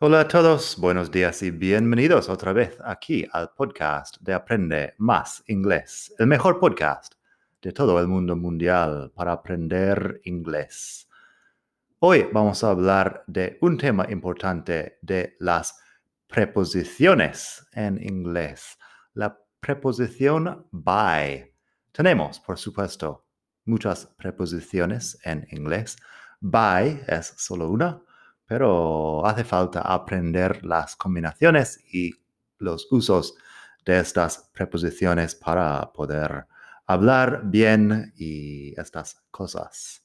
Hola a todos, buenos días y bienvenidos otra vez aquí al podcast de Aprende Más Inglés, el mejor podcast de todo el mundo mundial para aprender inglés. Hoy vamos a hablar de un tema importante de las preposiciones en inglés, la preposición by. Tenemos, por supuesto, muchas preposiciones en inglés. By es solo una pero hace falta aprender las combinaciones y los usos de estas preposiciones para poder hablar bien y estas cosas.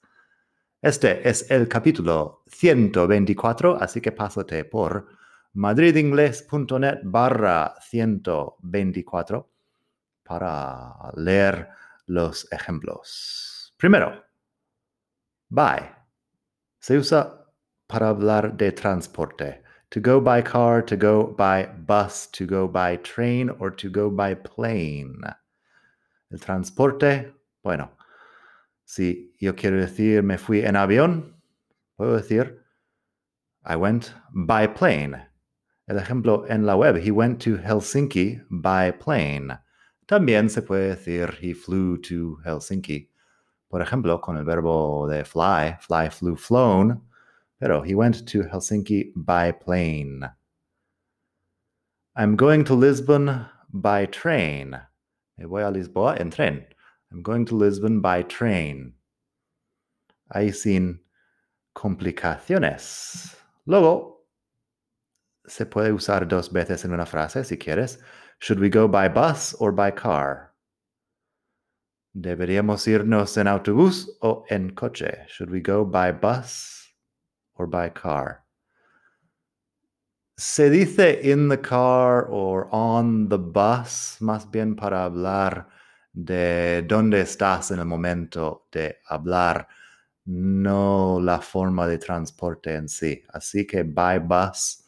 Este es el capítulo 124, así que pásate por madridingles.net barra 124 para leer los ejemplos. Primero, bye. Se usa para hablar de transporte. To go by car, to go by bus, to go by train, or to go by plane. El transporte, bueno, si yo quiero decir me fui en avión, puedo decir I went by plane. El ejemplo en la web, he went to Helsinki by plane. También se puede decir he flew to Helsinki. Por ejemplo, con el verbo de fly, fly, flew, flown, pero he went to Helsinki by plane. I'm going to Lisbon by train. Me voy a Lisboa en tren. I'm going to Lisbon by train. Ahí sin complicaciones. Luego, se puede usar dos veces en una frase si quieres. Should we go by bus or by car? ¿Deberíamos irnos en autobús o en coche? Should we go by bus or by car. Se dice in the car or on the bus, más bien para hablar de dónde estás en el momento de hablar, no la forma de transporte en sí. Así que by bus,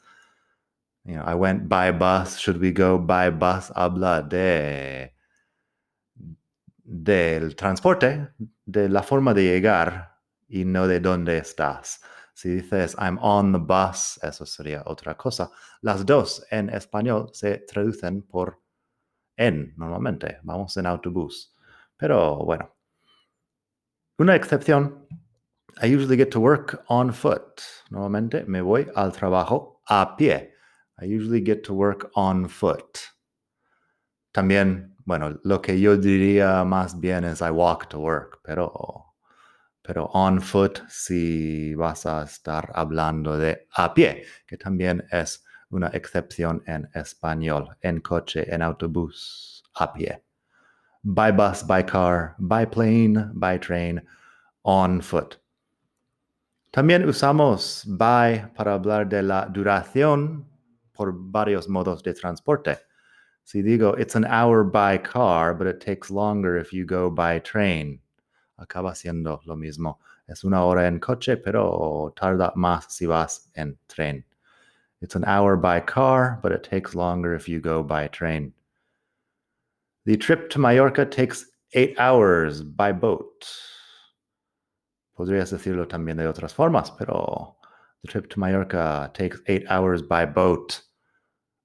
you know, I went by bus, should we go by bus? Habla de del transporte, de la forma de llegar y no de dónde estás. Si dices I'm on the bus, eso sería otra cosa. Las dos en español se traducen por en normalmente. Vamos en autobús. Pero bueno. Una excepción. I usually get to work on foot. Normalmente me voy al trabajo a pie. I usually get to work on foot. También, bueno, lo que yo diría más bien es I walk to work, pero pero on foot si vas a estar hablando de a pie, que también es una excepción en español, en coche, en autobús, a pie. by bus, by car, by plane, by train, on foot. También usamos by para hablar de la duración por varios modos de transporte. Si digo, it's an hour by car, but it takes longer if you go by train. Acaba siendo lo mismo. Es una hora en coche, pero tarda más si vas en tren. It's an hour by car, but it takes longer if you go by train. The trip to Mallorca takes eight hours by boat. Podrías decirlo también de otras formas, pero the trip to Mallorca takes eight hours by boat.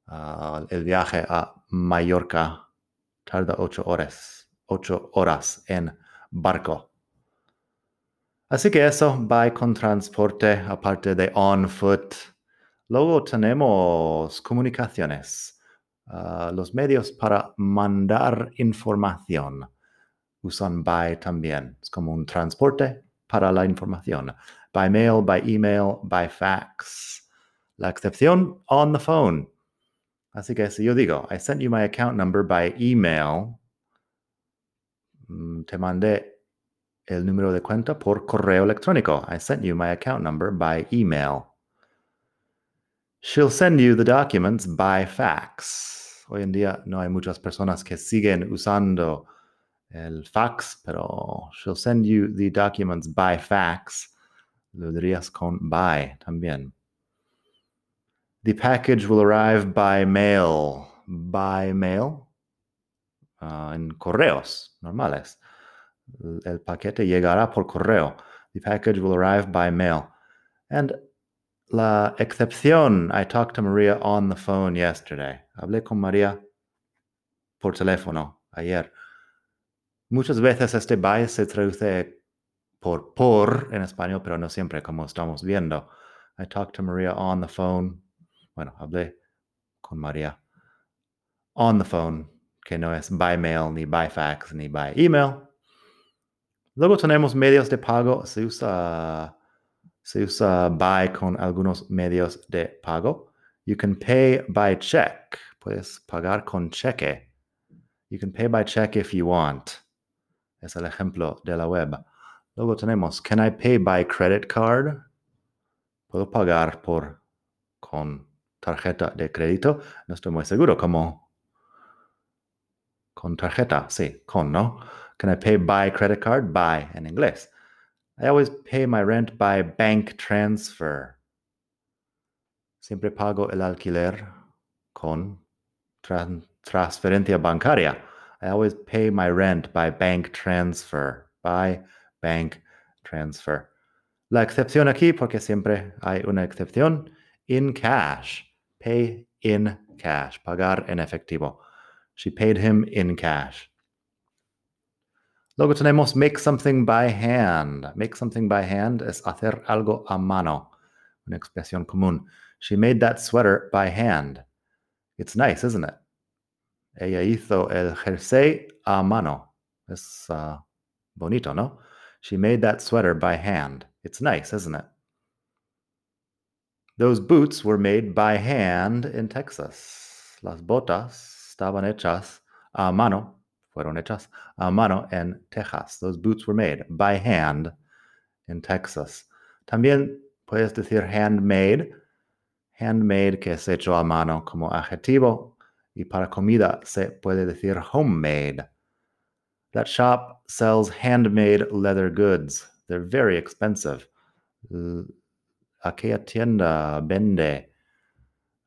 Uh, el viaje a Mallorca tarda ocho horas, ocho horas en barco. Así que eso, by con transporte, aparte de on foot. Luego tenemos comunicaciones, uh, los medios para mandar información. Usan by también. Es como un transporte para la información. By mail, by email, by fax. La excepción, on the phone. Así que si yo digo, I sent you my account number by email, te mandé el número de cuenta por correo electrónico. I sent you my account number by email. She'll send you the documents by fax. Hoy en día no hay muchas personas que siguen usando el fax, pero she'll send you the documents by fax. Lo dirías con by también. The package will arrive by mail. By mail. Uh, en correos normales. El paquete llegará por correo. The package will arrive by mail. And la excepción, I talked to Maria on the phone yesterday. Hablé con María por teléfono ayer. Muchas veces este by se traduce por por en español, pero no siempre, como estamos viendo. I talked to Maria on the phone. Bueno, hablé con María on the phone, que no es by mail, ni by fax, ni by email. Luego tenemos medios de pago. Se usa, se usa by con algunos medios de pago. You can pay by check. Puedes pagar con cheque. You can pay by check if you want. Es el ejemplo de la web. Luego tenemos, can I pay by credit card? Puedo pagar por con tarjeta de crédito. No estoy muy seguro cómo. Con tarjeta, sí, con, ¿no? Can I pay by credit card? By en inglés. I always pay my rent by bank transfer. Siempre pago el alquiler con tran transferencia bancaria. I always pay my rent by bank transfer. By bank transfer. La excepción aquí, porque siempre hay una excepción, in cash. Pay in cash. Pagar en efectivo. She paid him in cash. Luego tenemos make something by hand. Make something by hand es hacer algo a mano. Una expresión común. She made that sweater by hand. It's nice, isn't it? Ella hizo el jersey a mano. Es uh, bonito, ¿no? She made that sweater by hand. It's nice, isn't it? Those boots were made by hand in Texas. Las botas estaban hechas a mano fueron hechas a mano en Texas. Those boots were made by hand in Texas. También puedes decir handmade, handmade que es hecho a mano como adjetivo y para comida se puede decir homemade. That shop sells handmade leather goods. They're very expensive. Aquella tienda vende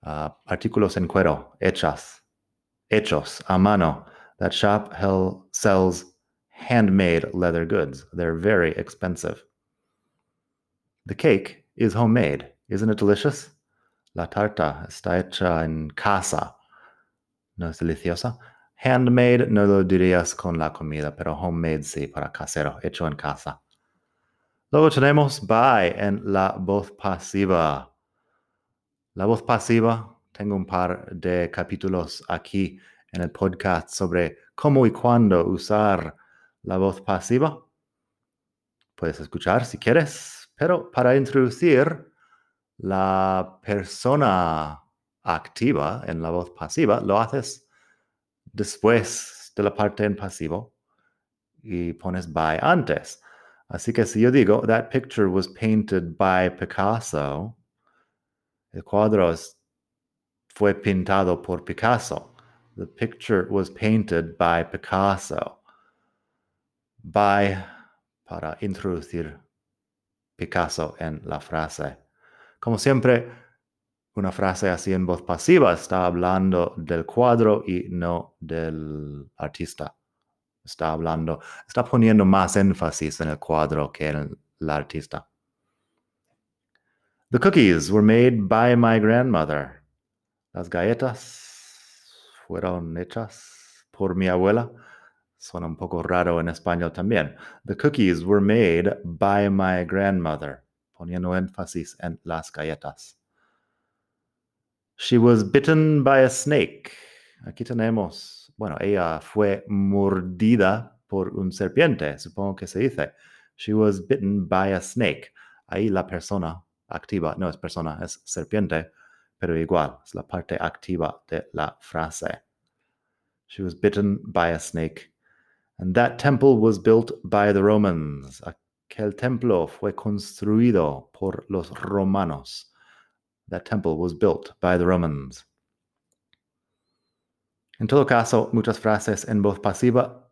uh, artículos en cuero hechas, hechos a mano that shop hell sells handmade leather goods. They're very expensive. The cake is homemade. Isn't it delicious? La tarta está hecha en casa. ¿No es deliciosa? Handmade no lo dirías con la comida, pero homemade sí, para casero, hecho en casa. Luego tenemos by en la voz pasiva. La voz pasiva, tengo un par de capítulos aquí en el podcast sobre cómo y cuándo usar la voz pasiva. Puedes escuchar si quieres, pero para introducir la persona activa en la voz pasiva, lo haces después de la parte en pasivo y pones by antes. Así que si yo digo, that picture was painted by Picasso, el cuadro fue pintado por Picasso. The picture was painted by Picasso. By para introducir Picasso en la frase. Como siempre, una frase así en voz pasiva está hablando del cuadro y no del artista. Está hablando, está poniendo más énfasis en el cuadro que en el artista. The cookies were made by my grandmother. Las galletas fueron hechas por mi abuela. Suena un poco raro en español también. The cookies were made by my grandmother. Poniendo énfasis en las galletas. She was bitten by a snake. Aquí tenemos, bueno, ella fue mordida por un serpiente, supongo que se dice. She was bitten by a snake. Ahí la persona activa, no es persona, es serpiente, pero igual, es la parte activa de la frase. She was bitten by a snake. And that temple was built by the Romans. Aquel templo fue construido por los romanos. That temple was built by the Romans. En todo caso, muchas frases en voz pasiva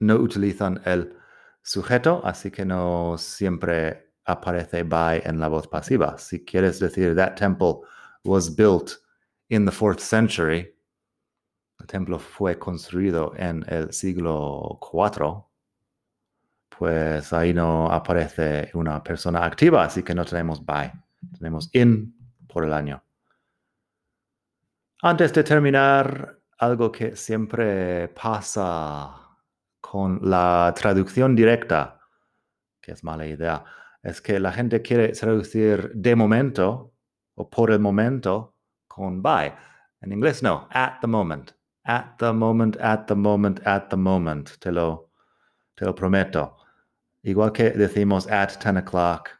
no utilizan el sujeto, así que no siempre aparece by en la voz pasiva. Si quieres decir that temple was built in the fourth century, el templo fue construido en el siglo IV, pues ahí no aparece una persona activa, así que no tenemos by. Tenemos in por el año. Antes de terminar, algo que siempre pasa con la traducción directa, que es mala idea, es que la gente quiere traducir de momento o por el momento con by. En inglés no, at the moment. At the moment, at the moment, at the moment. Te lo, te lo prometo. Igual que decimos at 10 o'clock,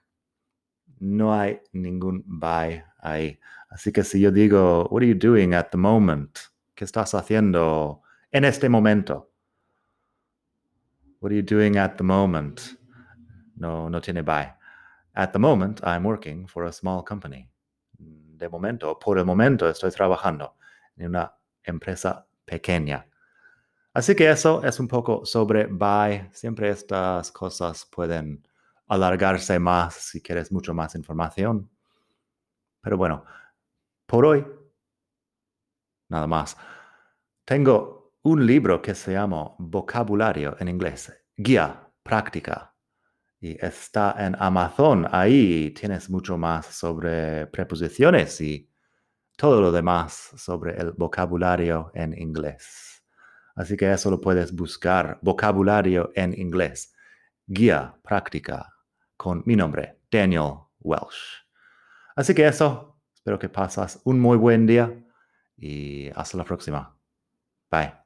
no hay ningún by ahí. Así que si yo digo, what are you doing at the moment? ¿Qué estás haciendo en este momento? What are you doing at the moment? No, no tiene by. At the moment, I'm working for a small company. De momento, por el momento, estoy trabajando en una empresa pequeña. Así que eso es un poco sobre by. Siempre estas cosas pueden alargarse más si quieres mucho más información. Pero bueno, por hoy, nada más. Tengo un libro que se llama Vocabulario en inglés, Guía Práctica. Y está en Amazon. Ahí tienes mucho más sobre preposiciones y todo lo demás sobre el vocabulario en inglés. Así que eso lo puedes buscar, vocabulario en inglés, guía práctica, con mi nombre, Daniel Welsh. Así que eso, espero que pasas un muy buen día y hasta la próxima. Bye.